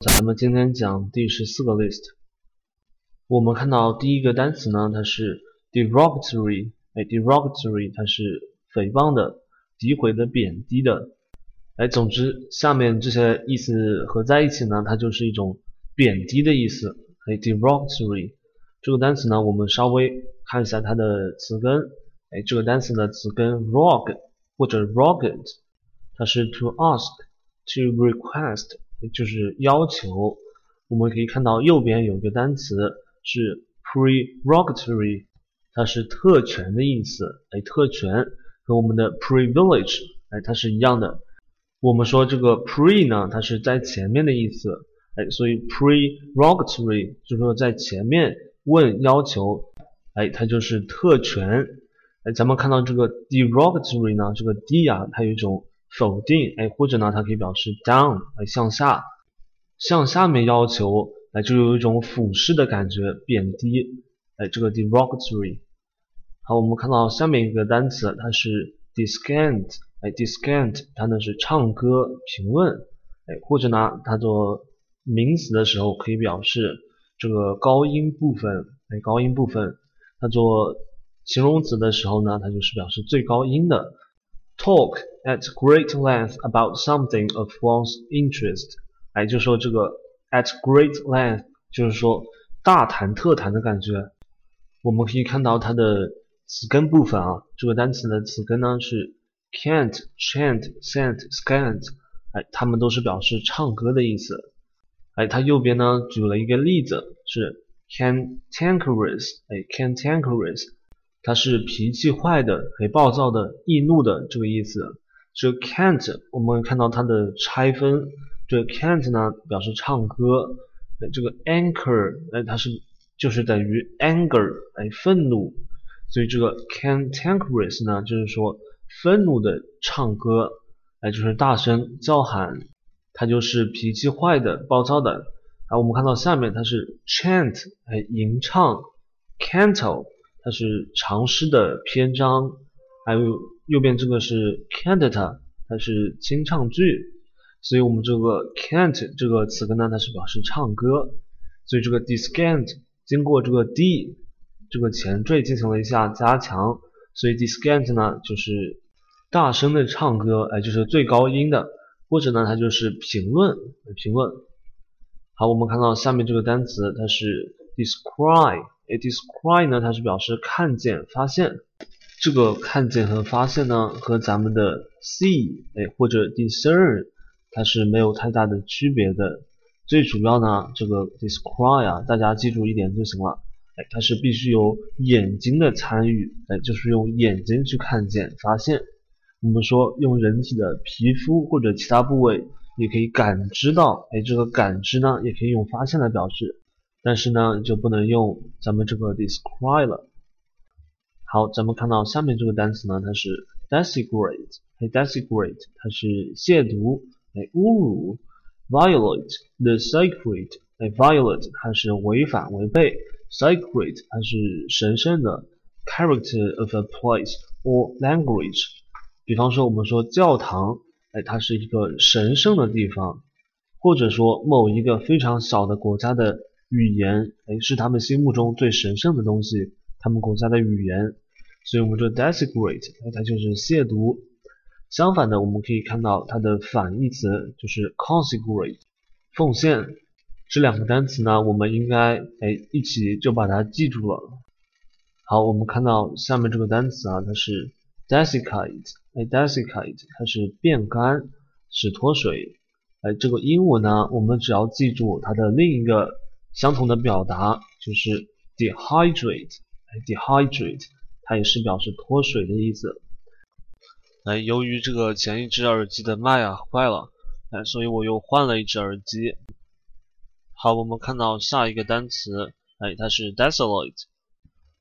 咱们今天讲第十四个 list。我们看到第一个单词呢，它是 derogatory，哎，derogatory 它是诽谤的、诋毁的、贬低的。哎，总之下面这些意思合在一起呢，它就是一种贬低的意思。哎，derogatory 这个单词呢，我们稍微看一下它的词根。哎，这个单词的词根 rog 或者 rogged，它是 to ask，to request。就是要求，我们可以看到右边有一个单词是 prerogatory，它是特权的意思。哎，特权和我们的 privilege，哎，它是一样的。我们说这个 pre 呢，它是在前面的意思。哎，所以 prerogatory 就是说在前面问要求，哎，它就是特权。哎，咱们看到这个 derogatory 呢，这个 d 啊，它有一种。否定，哎，或者呢，它可以表示 down，哎，向下，向下面要求，哎，就有一种俯视的感觉，贬低，哎，这个 derogatory。好，我们看到下面一个单词，它是 descant，哎，descant，它呢是唱歌、评论，哎，或者呢，它做名词的时候可以表示这个高音部分，哎，高音部分，它做形容词的时候呢，它就是表示最高音的。Talk at great length about something of one's interest，哎，就说这个 at great length，就是说大谈特谈的感觉。我们可以看到它的词根部分啊，这个单词的词根呢是 can't、chant、sent、scant，哎，它们都是表示唱歌的意思。哎，它右边呢举了一个例子是 cantankerous，哎，cantankerous。它是脾气坏的、很暴躁的、易怒的这个意思。这个 can't 我们看到它的拆分，这个 can't 呢表示唱歌，这个 anger 哎它是就是等于 anger 哎愤怒，所以这个 cantankerous 呢就是说愤怒的唱歌哎就是大声叫喊，它就是脾气坏的、暴躁的。然后，我们看到下面它是 chant 哎吟唱，canto。它是长诗的篇章，还有右边这个是 cantata，它是清唱剧，所以我们这个 cant 这个词根呢，它是表示唱歌，所以这个 descant 经过这个 d 这个前缀进行了一下加强，所以 descant 呢就是大声的唱歌，哎，就是最高音的，或者呢它就是评论，评论。好，我们看到下面这个单词，它是 describe。Describe 呢，它是表示看见、发现。这个看见和发现呢，和咱们的 see 哎或者 discern 它是没有太大的区别的。最主要呢，这个 describe 啊，大家记住一点就行了。哎，它是必须有眼睛的参与，哎，就是用眼睛去看见、发现。我们说用人体的皮肤或者其他部位也可以感知到，哎，这个感知呢，也可以用发现来表示。但是呢，就不能用咱们这个 describe 了。好，咱们看到下面这个单词呢，它是 desecrate，哎，desecrate，它是亵渎，哎，侮辱；violate the sacred，哎，violate，它是违反、违背；sacred，它是神圣的；character of a place or language，比方说我们说教堂，哎，它是一个神圣的地方，或者说某一个非常小的国家的。语言，哎，是他们心目中最神圣的东西，他们国家的语言，所以我们说 desecrate，哎，它就是亵渎。相反的，我们可以看到它的反义词就是 consecrate，奉献。这两个单词呢，我们应该哎一起就把它记住了。好，我们看到下面这个单词啊，它是 desiccate，哎，desiccate，它是变干，是脱水。哎，这个英文呢，我们只要记住它的另一个。相同的表达就是 dehydrate，哎，dehydrate，它也是表示脱水的意思。哎，由于这个前一只耳机的麦啊坏了，哎，所以我又换了一只耳机。好，我们看到下一个单词，哎，它是 desolate，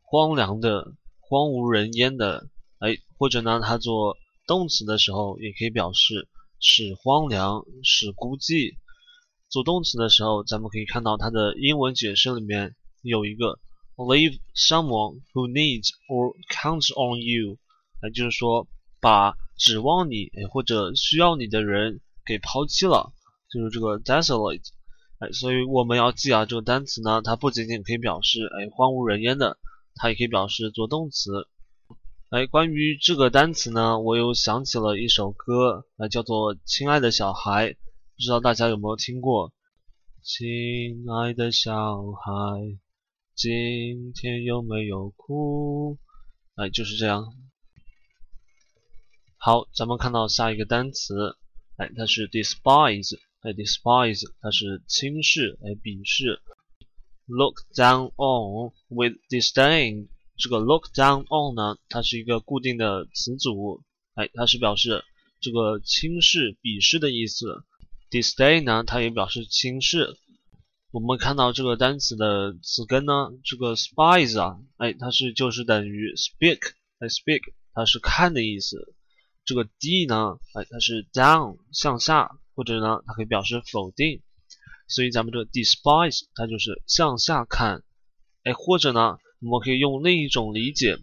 荒凉的、荒无人烟的，哎，或者呢，它做动词的时候也可以表示使荒凉、使孤寂。做动词的时候，咱们可以看到它的英文解释里面有一个 leave someone who needs or counts on you，那就是说把指望你或者需要你的人给抛弃了，就是这个 desolate。哎，所以我们要记啊，这个单词呢，它不仅仅可以表示哎荒无人烟的，它也可以表示做动词。哎，关于这个单词呢，我又想起了一首歌，哎，叫做《亲爱的小孩》，不知道大家有没有听过？亲爱的小孩，今天有没有哭？哎，就是这样。好，咱们看到下一个单词，哎，它是 despise。哎，despise 它是轻视，哎，鄙视。Look down on with disdain，这个 look down on 呢，它是一个固定的词组，哎，它是表示这个轻视、鄙视的意思。Disdain 呢，它也表示轻视。我们看到这个单词的词根呢，这个 spies 啊，哎，它是就是等于 speak，哎，speak 它是看的意思。这个 d 呢，哎，它是 down 向下。或者呢，它可以表示否定，所以咱们这个 despise 它就是向下看，哎，或者呢，我们可以用另一种理解，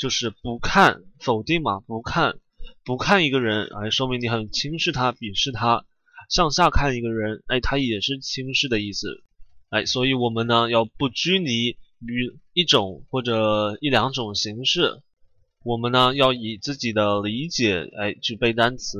就是不看，否定嘛，不看，不看一个人，哎，说明你很轻视他，鄙视他。向下看一个人，哎，他也是轻视的意思，哎，所以我们呢要不拘泥于一种或者一两种形式，我们呢要以自己的理解，哎，去背单词。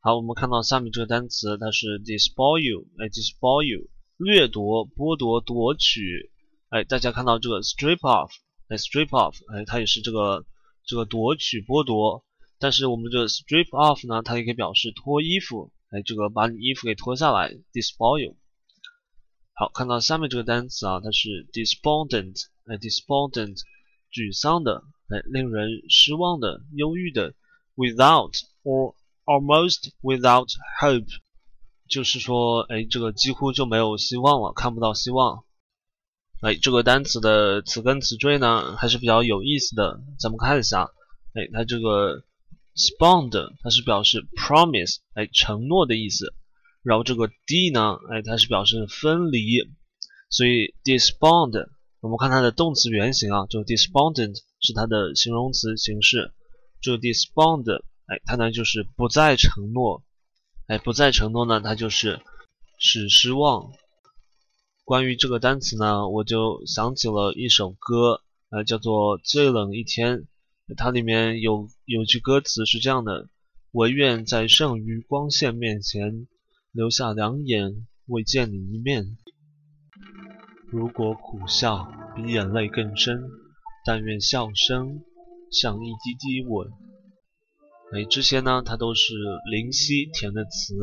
好，我们看到下面这个单词，它是 despoil，哎，despoil，掠夺、剥夺、夺取，哎，大家看到这个 strip off，哎，strip off，哎，它也是这个这个夺取、剥夺，但是我们这个 strip off 呢，它也可以表示脱衣服，哎，这个把你衣服给脱下来，despoil。好，看到下面这个单词啊，它是 despondent，哎，despondent，沮丧的，哎，令人失望的、忧郁的，without or Almost without hope，就是说，哎，这个几乎就没有希望了，看不到希望。哎，这个单词的词根词缀呢，还是比较有意思的。咱们看一下，哎，它这个 spond，它是表示 promise，哎，承诺的意思。然后这个 d 呢，哎，它是表示分离。所以 despond，我们看它的动词原形啊，就 despondent 是它的形容词形式。这个 despond。哎，它呢就是不再承诺，哎，不再承诺呢，它就是使失望。关于这个单词呢，我就想起了一首歌，呃，叫做《最冷一天》，它里面有有句歌词是这样的：我愿在剩余光线面前留下两眼，未见你一面。如果苦笑比眼泪更深，但愿笑声像一滴滴吻。哎，这些呢，它都是林夕填的词。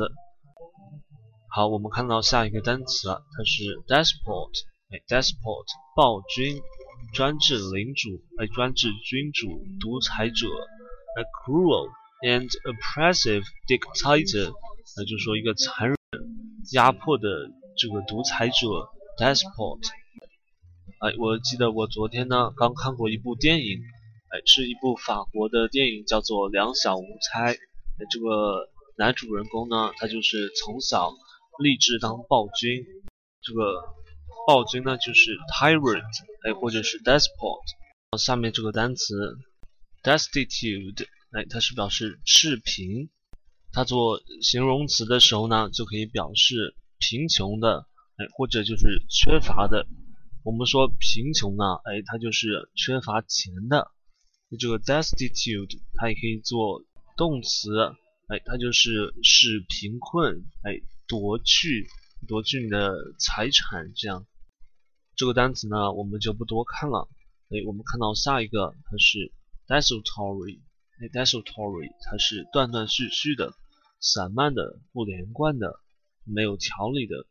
好，我们看到下一个单词，它是 despot。哎，despot，暴君，专制领主，哎，专制君主，独裁者。A cruel and oppressive dictator，那就是说一个残忍、压迫的这个独裁者，despot。哎，我记得我昨天呢刚看过一部电影。哎是一部法国的电影，叫做《两小无猜》。这个男主人公呢，他就是从小立志当暴君。这个暴君呢，就是 tyrant，哎，或者是 despot。下面这个单词 destitute，哎，它是表示赤贫。它做形容词的时候呢，就可以表示贫穷的，哎，或者就是缺乏的。我们说贫穷呢，哎，它就是缺乏钱的。那这个 destitute 它也可以做动词，哎，它就是使贫困，哎，夺去夺去你的财产这样。这个单词呢，我们就不多看了。哎，我们看到下一个，它是 desultory，哎，desultory 它是断断续续的、散漫的、不连贯的、没有条理的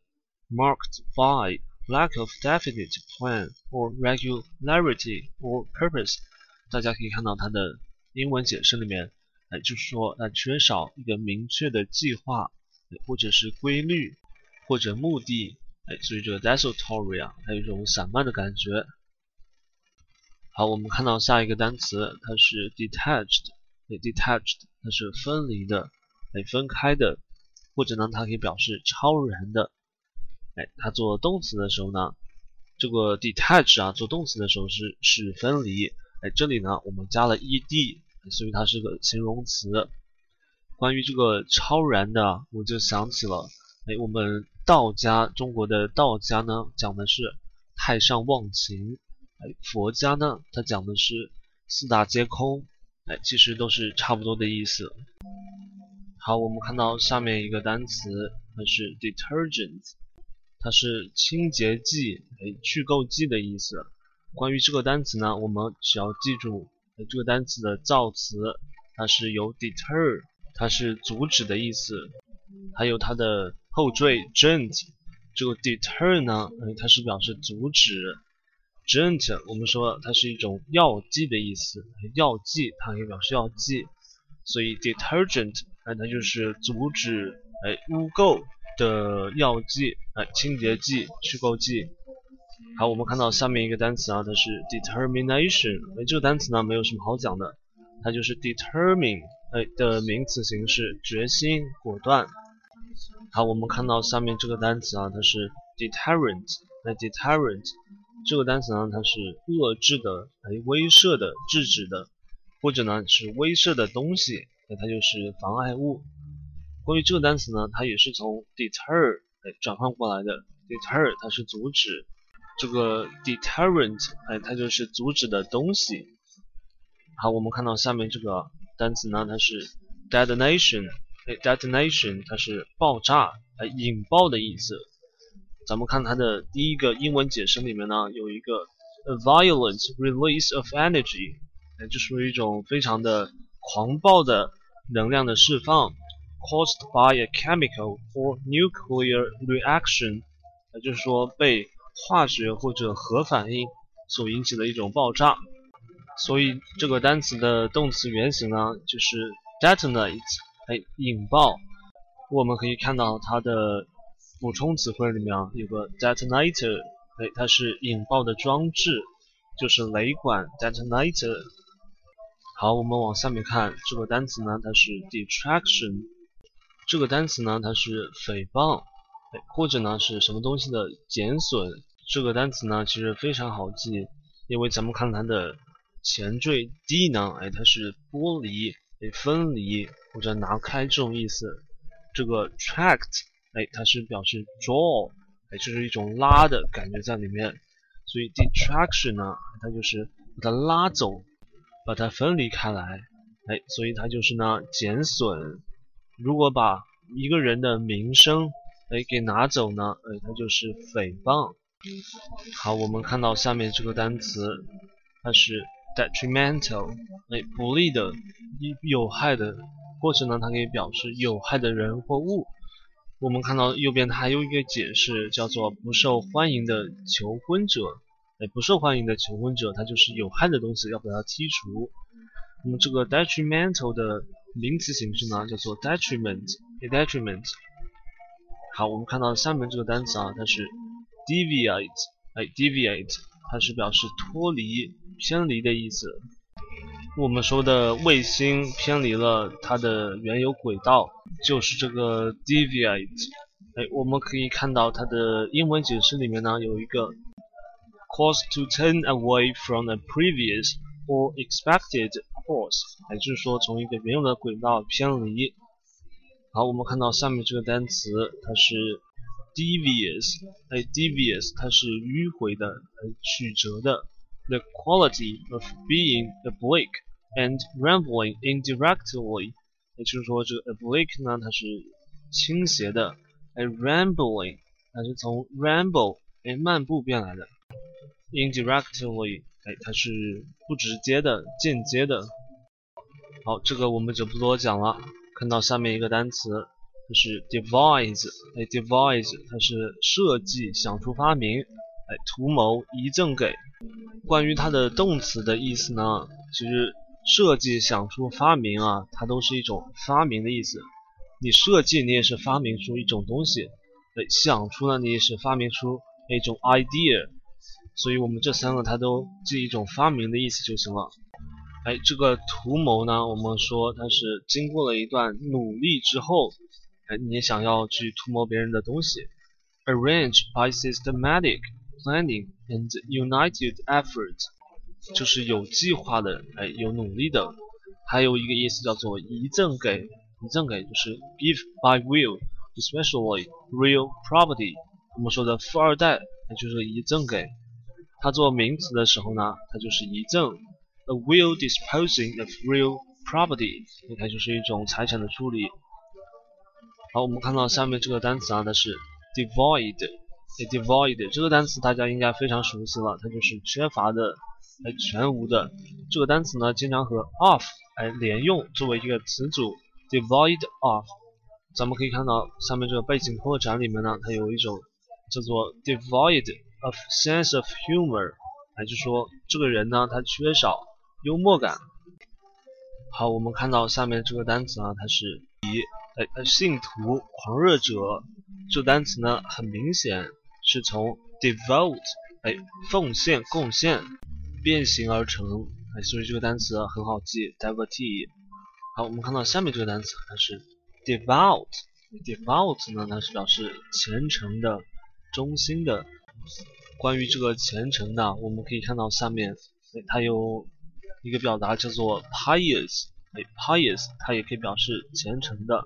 ，marked by lack of definite plan or regularity or purpose。大家可以看到它的英文解释里面，哎，就是说它缺少一个明确的计划，或者是规律，或者目的，哎，所以这个 desultory 啊，它有一种散漫的感觉。好，我们看到下一个单词，它是 detached，哎，detached 它是分离的，哎，分开的，或者呢，它可以表示超然的，哎，它做动词的时候呢，这个 detach 啊，做动词的时候是是分离。哎，这里呢，我们加了 ed，所以它是个形容词。关于这个超然的，我就想起了哎，我们道家，中国的道家呢，讲的是太上忘情。哎，佛家呢，它讲的是四大皆空。哎，其实都是差不多的意思。好，我们看到下面一个单词，它是 detergent，它是清洁剂、哎去垢剂的意思。关于这个单词呢，我们只要记住，哎这个单词的造词，它是由 deter，它是阻止的意思，还有它的后缀 gent，这个 deter 呢，它是表示阻止。gent，我们说它是一种药剂的意思，药剂它可以表示药剂，所以 detergent，哎，它就是阻止哎污垢的药剂，哎，清洁剂、去垢剂。好，我们看到下面一个单词啊，它是 determination，哎，这个单词呢没有什么好讲的，它就是 determine，哎的名词形式，决心、果断。好，我们看到下面这个单词啊，它是 deterrent，哎，deterrent。这个单词呢，它是遏制的，哎，威慑的，制止的，或者呢是威慑的东西，那它就是妨碍物。关于这个单词呢，它也是从 deter 哎转换过来的，deter 它是阻止，这个 deterrent 哎它就是阻止的东西。好，我们看到下面这个单词呢，它是 detonation，哎，detonation 它是爆炸，哎，引爆的意思。咱们看它的第一个英文解释里面呢，有一个 a violent release of energy，哎，就是一种非常的狂暴的能量的释放，caused by a chemical or nuclear reaction，也就是说被化学或者核反应所引起的一种爆炸。所以这个单词的动词原形呢，就是 detonate，哎，引爆。我们可以看到它的。补充词汇里面啊有个 detonator，哎，它是引爆的装置，就是雷管 detonator。好，我们往下面看这个单词呢，它是 detraction。这个单词呢，它是诽谤，哎，或者呢是什么东西的减损。这个单词呢，其实非常好记，因为咱们看它的前缀 d 呢，哎，它是剥离、哎，分离或者拿开这种意思。这个 tract。哎，它是表示 draw，哎，就是一种拉的感觉在里面，所以 detraction 呢，它就是把它拉走，把它分离开来，哎，所以它就是呢减损。如果把一个人的名声哎给拿走呢，哎，它就是诽谤。好，我们看到下面这个单词，它是 detrimental，哎，不利的、有害的，或者呢，它可以表示有害的人或物。我们看到右边它还有一个解释，叫做不受欢迎的求婚者。哎，不受欢迎的求婚者，它就是有害的东西，要把它剔除。那么这个 detrimental 的名词形式呢，叫做 detriment，detriment。好，我们看到下面这个单词啊，它是 deviate，哎，deviate，它是表示脱离、偏离的意思。我们说的卫星偏离了它的原有轨道，就是这个 deviate。哎，我们可以看到它的英文解释里面呢有一个 cause to turn away from a previous or expected course，也就是说从一个原有的轨道偏离。好，我们看到下面这个单词，它是 devious，哎，devious 它是迂回的，哎，曲折的。the quality of being oblique and rambling indirectly，也就是说，这个 oblique 呢，它是倾斜的，哎，rambling 它是从 ramble 哎漫步变来的，indirectly 哎它是不直接的、间接的。好，这个我们就不多讲了。看到下面一个单词，是 devise，哎，devise 它是设计、想出、发明，哎，图谋、遗赠给。关于它的动词的意思呢，其实设计、想出、发明啊，它都是一种发明的意思。你设计，你也是发明出一种东西；哎，想出呢，你也是发明出一种 idea。所以我们这三个它都记一种发明的意思就行了。哎，这个图谋呢，我们说它是经过了一段努力之后，哎，你想要去图谋别人的东西。Arrange by systematic planning. and united effort，就是有计划的，哎，有努力的。还有一个意思叫做遗赠给，遗赠给就是 give by will，especially real property。我们说的富二代，那就是遗赠给。它做名词的时候呢，它就是遗赠。A will disposing of real property，它就是一种财产的处理。好，我们看到下面这个单词啊，它是 devoid。devoid 这个单词大家应该非常熟悉了，它就是缺乏的，哎，全无的。这个单词呢，经常和 of 哎连用，作为一个词组。devoid of，咱们可以看到下面这个背景扩展里面呢，它有一种叫做 devoid of sense of humor，哎，就说这个人呢，他缺少幽默感。好，我们看到下面这个单词啊，它是以哎信徒狂热者，这个单词呢，很明显是从 devote 哎奉献贡献变形而成，哎，所以这个单词很好记，devotee。好，我们看到下面这个单词，它是 devout。devout 呢，它是表示虔诚的、忠心的。关于这个虔诚的，我们可以看到下面，哎它有一个表达叫做 pious，哎，pious 它也可以表示虔诚的。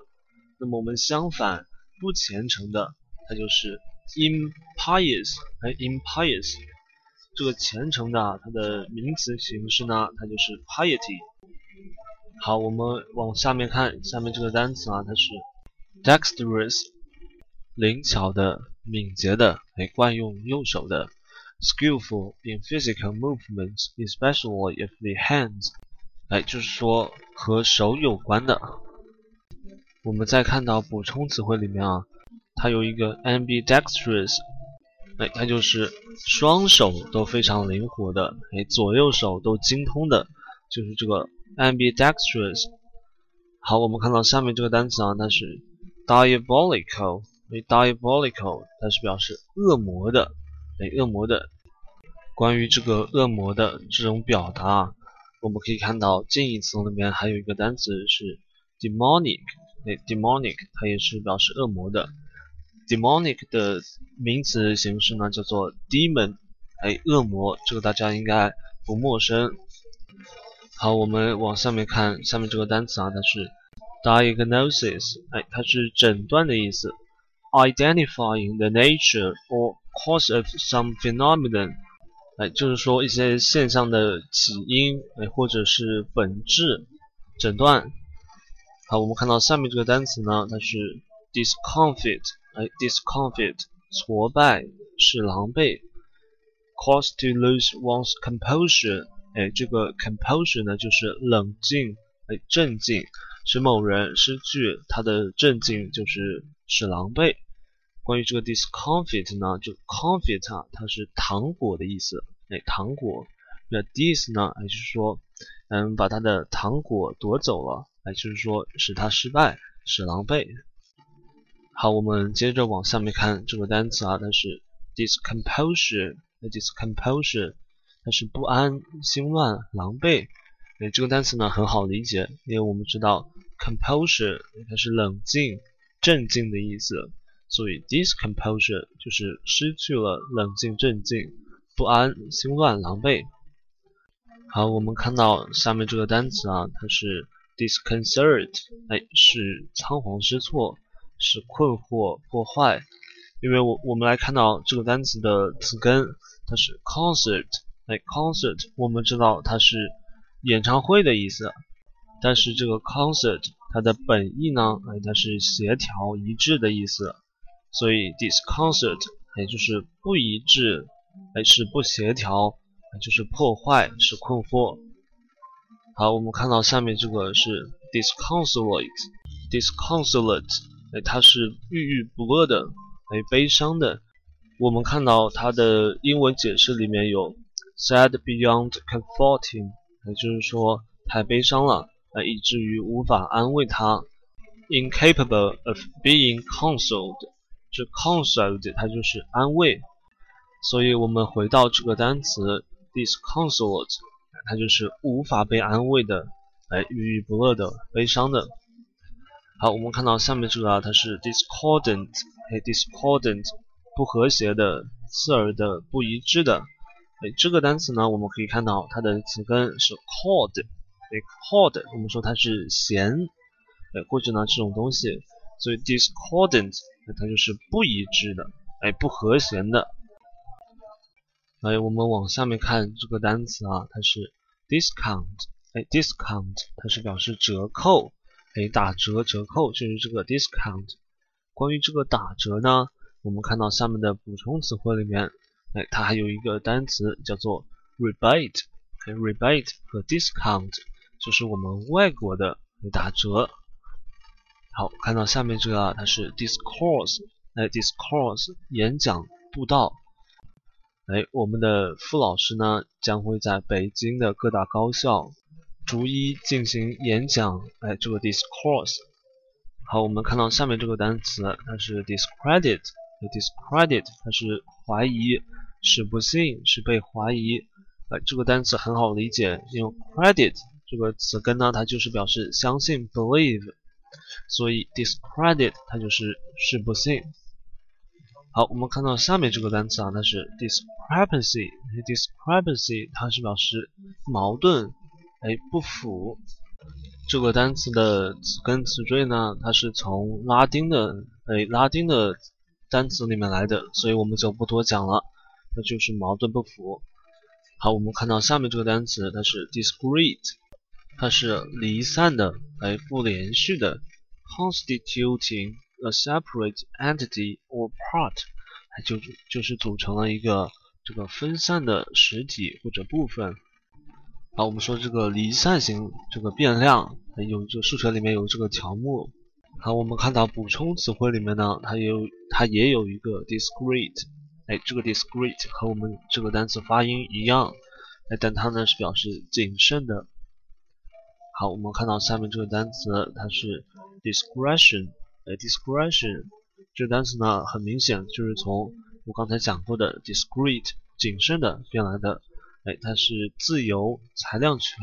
那么我们相反不虔诚的，它就是 impious，哎，impious。这个虔诚的，它的名词形式呢，它就是 piety。好，我们往下面看，下面这个单词啊，它是 dexterous，灵巧的、敏捷的，哎，惯用右手的。skillful in physical movements, especially if the hands，哎，就是说和手有关的。我们再看到补充词汇里面啊，它有一个 ambidextrous，哎，它就是双手都非常灵活的，哎，左右手都精通的，就是这个 ambidextrous。好，我们看到下面这个单词啊，它是 diabolical，哎，diabolical，它是表示恶魔的。哎，恶魔的，关于这个恶魔的这种表达啊，我们可以看到近义词里面还有一个单词是 demonic，哎，demonic 它也是表示恶魔的。demonic 的名词形式呢叫做 demon，哎，恶魔，这个大家应该不陌生。好，我们往下面看，下面这个单词啊，它是 diagnosis，哎，它是诊断的意思，identifying the nature or Cause of some phenomenon，哎，就是说一些现象的起因，哎，或者是本质，诊断。好，我们看到下面这个单词呢，它是 discomfit，哎，discomfit，挫败，是狼狈。Cause to lose one's composure，哎，这个 composure 呢，就是冷静，哎，镇静，使某人失去他的镇静，就是使狼狈。关于这个 discomfit 呢，就 confit 啊，它是糖果的意思，哎，糖果。那 dis 呢，也就是说，嗯，把他的糖果夺走了，哎，就是说使他失败，使狼狈。好，我们接着往下面看这个单词啊，它是，discomposure，discomposure，它是不安、心乱、狼狈。哎，这个单词呢很好理解，因为我们知道 composure 它是冷静、镇静的意思。所以 discomposure 就是失去了冷静、镇静、不安、心乱、狼狈。好，我们看到下面这个单词啊，它是 disconcert，哎，是仓皇失措，是困惑、破坏。因为我我们来看到这个单词的词根，它是 concert，哎，concert，我们知道它是演唱会的意思，但是这个 concert 它的本意呢，哎，它是协调一致的意思。所以 disconcert 也就是不一致，哎是不协调，就是破坏，是困惑。好，我们看到下面这个是 disconsolate，disconsolate，哎它是郁郁不乐的，哎悲伤的。我们看到它的英文解释里面有 sad beyond comforting，也就是说太悲伤了，哎以至于无法安慰他。incapable of being consoled。这 consoled 它就是安慰，所以我们回到这个单词 disconsolate，它就是无法被安慰的，哎，郁郁不乐的，悲伤的。好，我们看到下面这个啊，它是 discordant，哎，discordant，不和谐的，刺耳的，不一致的。哎，这个单词呢，我们可以看到它的词根是 cord，哎，cord，我们说它是弦，哎，或者呢这种东西。所以 discordant 它就是不一致的，哎，不和谐的。哎，我们往下面看这个单词啊，它是 discount，哎，discount 它是表示折扣，哎，打折折扣就是这个 discount。关于这个打折呢，我们看到下面的补充词汇里面，哎，它还有一个单词叫做 rebate，哎，rebate 和 discount 就是我们外国的打折。好，看到下面这个它是 discourse，哎，discourse 演讲布道。哎，我们的傅老师呢将会在北京的各大高校逐一进行演讲。哎，这个 discourse。好，我们看到下面这个单词，它是 discredit。discredit 它是怀疑，是不信，是被怀疑。哎，这个单词很好理解，因为 credit 这个词根呢，它就是表示相信 believe，所以 discredit 它就是是不信。好，我们看到下面这个单词啊，它是 discrepancy。discrepancy 它是表示矛盾，哎，不符。这个单词的词根词缀呢，它是从拉丁的，哎，拉丁的单词里面来的，所以我们就不多讲了。那就是矛盾不符。好，我们看到下面这个单词，它是 discrete，它是离散的，哎，不连续的，constituting。A separate entity or part，它就就是组成了一个这个分散的实体或者部分。好，我们说这个离散型这个变量，有这数学里面有这个条目。好，我们看到补充词汇里面呢，它有它也有一个 discrete，哎，这个 discrete 和我们这个单词发音一样，哎，但它呢是表示谨慎的。好，我们看到下面这个单词，它是 discretion。Discretion 这个单词呢，很明显就是从我刚才讲过的 discreet 谨慎的变来的。哎，它是自由、裁量权、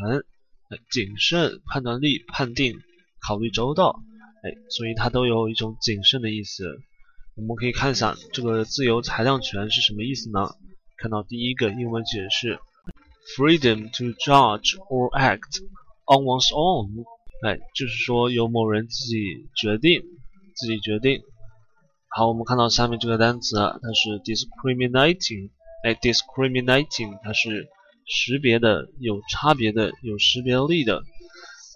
哎谨慎、判断力、判定、考虑周到。哎，所以它都有一种谨慎的意思。我们可以看一下这个自由裁量权是什么意思呢？看到第一个英文解释：freedom to judge or act on one's own。哎，就是说由某人自己决定。自己决定。好，我们看到下面这个单词，它是 discriminating。哎，discriminating 它是识别的、有差别的、有识别力的。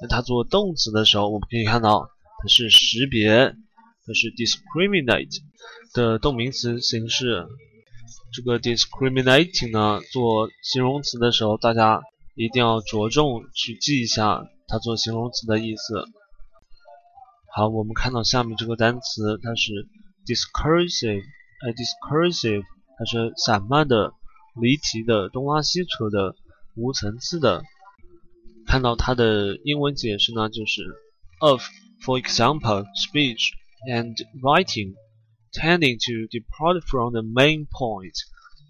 那它做动词的时候，我们可以看到它是识别，它是 discriminate 的动名词形式。这个 discriminating 呢，做形容词的时候，大家一定要着重去记一下它做形容词的意思。好，我们看到下面这个单词，它是 discursive，哎，discursive，它是散漫的、离奇的、东拉西扯的、无层次的。看到它的英文解释呢，就是 of，for example, speech and writing tending to depart from the main point，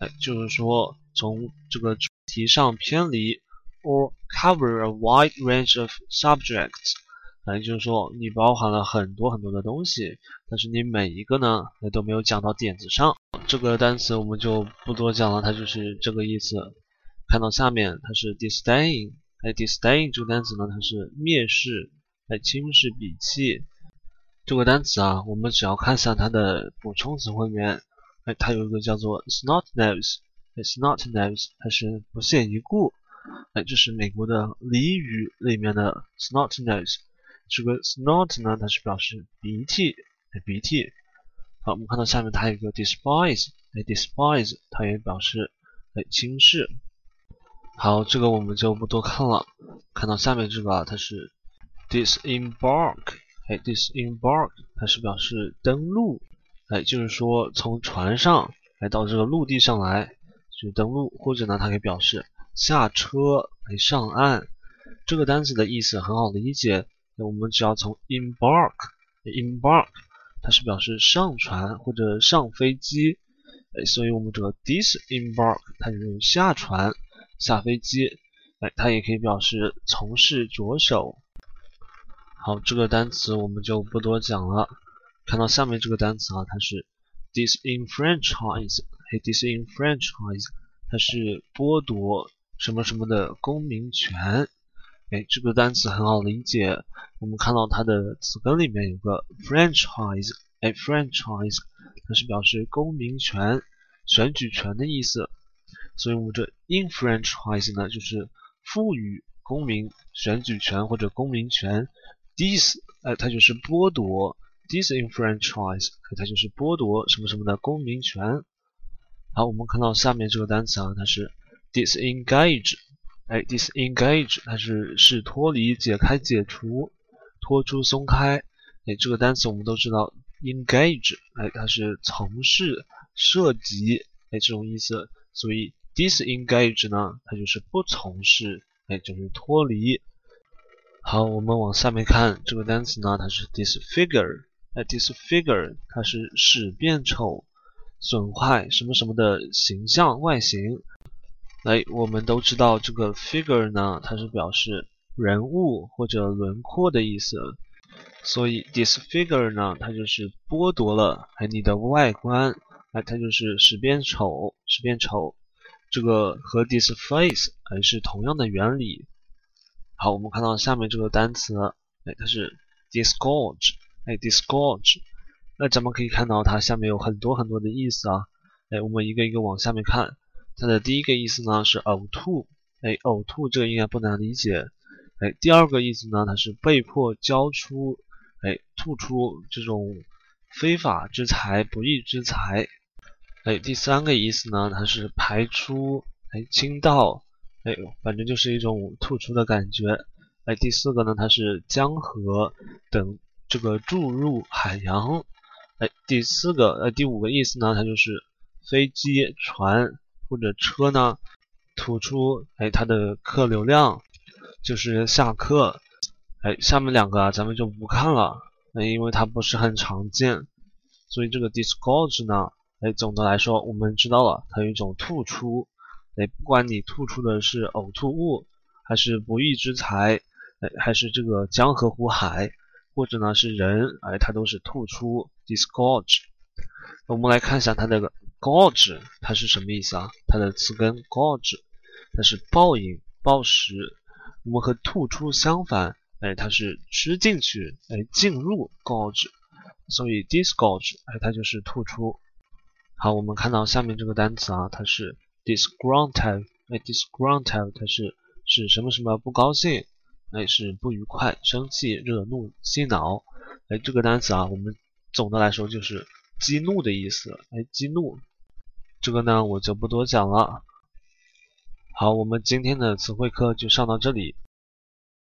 哎，就是说从这个主题上偏离，or cover a wide range of subjects。 反正就是说，你包含了很多很多的东西，但是你每一个呢，也都没有讲到点子上。这个单词我们就不多讲了，它就是这个意思。看到下面，它是 disdain，哎，disdain 这个单词呢，它是蔑视，哎，轻视、鄙弃。这个单词啊，我们只要看一下它的补充词汇里面，哎，它有一个叫做 snot nose，哎，snot nose 它是不屑一顾，哎，这是美国的俚语里面的 snot nose。这个 snort 呢，它是表示鼻涕，鼻涕。好，我们看到下面它有个 despise，哎，despise 它也表示哎轻视。好，这个我们就不多看了。看到下面这个啊，它是 disembark，哎，disembark 它是表示登陆，哎，就是说从船上来到这个陆地上来去登陆，或者呢，它可以表示下车哎上岸。这个单词的意思很好理解。那我们只要从 embark，embark，它是表示上船或者上飞机，哎，所以我们这个 disembark 它就是下船、下飞机，哎，它也可以表示从事着手。好，这个单词我们就不多讲了。看到下面这个单词啊，它是 disenfranchise，哎，disenfranchise，它是剥夺什么什么的公民权。哎，这个单词很好理解。我们看到它的词根里面有个 franchise，哎，franchise 它是表示公民权、选举权的意思。所以我们这 enfranchise 呢，就是赋予公民选举权或者公民权。dis 哎，它就是剥夺，disenfranchise 它就是剥夺什么什么的公民权。好，我们看到下面这个单词啊，它是 disengage。哎，disengage 它是是脱离、解开、解除、脱出、松开。哎，这个单词我们都知道，engage 哎，它是从事、涉及哎这种意思。所以 disengage 呢，它就是不从事，哎，就是脱离。好，我们往下面看这个单词呢，它是 disfigure。哎，disfigure 它是使变丑、损坏什么什么的形象、外形。哎，我们都知道这个 figure 呢，它是表示人物或者轮廓的意思，所以 disfigure 呢，它就是剥夺了你的外观，哎，它就是使变丑，使变丑，这个和 disface 哎是同样的原理。好，我们看到下面这个单词，哎，它是 disgorge，哎，disgorge，那咱们可以看到它下面有很多很多的意思啊，哎，我们一个一个往下面看。它的第一个意思呢是呕吐，哎，呕吐这个应该不难理解，哎，第二个意思呢它是被迫交出，哎，吐出这种非法之财、不义之财，哎，第三个意思呢它是排出，哎，倾倒，哎，反正就是一种吐出的感觉，哎，第四个呢它是江河等这个注入海洋，哎，第四个，呃，第五个意思呢它就是飞机、船。或者车呢，吐出哎它的客流量，就是下客，哎下面两个啊咱们就不看了，哎因为它不是很常见，所以这个 disgorge 呢，哎总的来说我们知道了它有一种吐出，哎不管你吐出的是呕吐物，还是不义之财，哎还是这个江河湖海，或者呢是人，哎它都是吐出 disgorge。我们来看一下它这 gorge 它是什么意思啊？它的词根 gorge 它是暴饮暴食。我们和吐出相反，哎，它是吃进去，哎，进入 gorge，所以 disgorge 哎，它就是吐出。好，我们看到下面这个单词啊，它是 disgruntled，哎，disgruntled 它是是什么什么不高兴，哎，是不愉快、生气、惹怒、气恼。哎，这个单词啊，我们总的来说就是激怒的意思，哎，激怒。这个呢，我就不多讲了。好，我们今天的词汇课就上到这里。